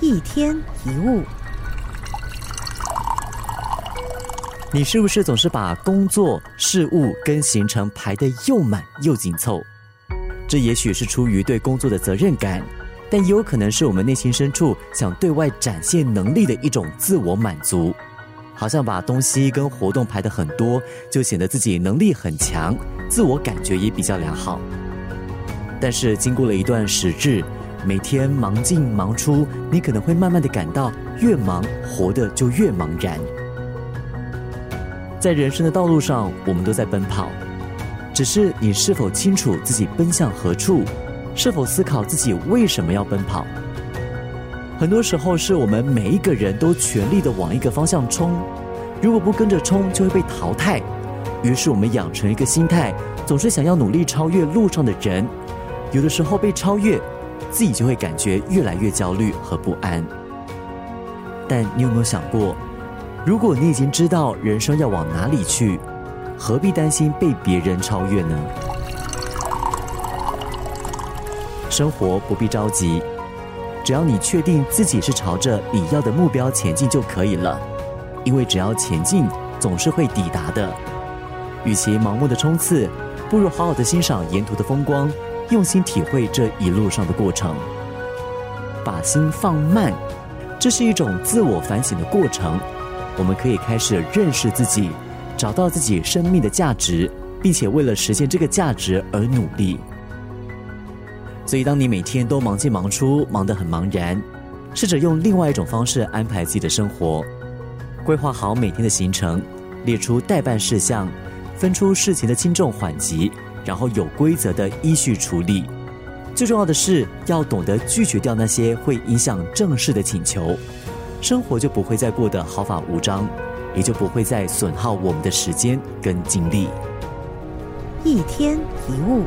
一天一物，你是不是总是把工作、事务跟行程排得又满又紧凑？这也许是出于对工作的责任感，但也有可能是我们内心深处想对外展现能力的一种自我满足。好像把东西跟活动排得很多，就显得自己能力很强，自我感觉也比较良好。但是经过了一段时日，每天忙进忙出，你可能会慢慢的感到，越忙活得就越茫然。在人生的道路上，我们都在奔跑，只是你是否清楚自己奔向何处？是否思考自己为什么要奔跑？很多时候是我们每一个人都全力的往一个方向冲，如果不跟着冲，就会被淘汰。于是我们养成一个心态，总是想要努力超越路上的人。有的时候被超越，自己就会感觉越来越焦虑和不安。但你有没有想过，如果你已经知道人生要往哪里去，何必担心被别人超越呢？生活不必着急。只要你确定自己是朝着你要的目标前进就可以了，因为只要前进，总是会抵达的。与其盲目的冲刺，不如好好的欣赏沿途的风光，用心体会这一路上的过程。把心放慢，这是一种自我反省的过程。我们可以开始认识自己，找到自己生命的价值，并且为了实现这个价值而努力。所以，当你每天都忙进忙出，忙得很茫然，试着用另外一种方式安排自己的生活，规划好每天的行程，列出待办事项，分出事情的轻重缓急，然后有规则的依序处理。最重要的是，要懂得拒绝掉那些会影响正事的请求，生活就不会再过得毫发无章，也就不会再损耗我们的时间跟精力。一天一物。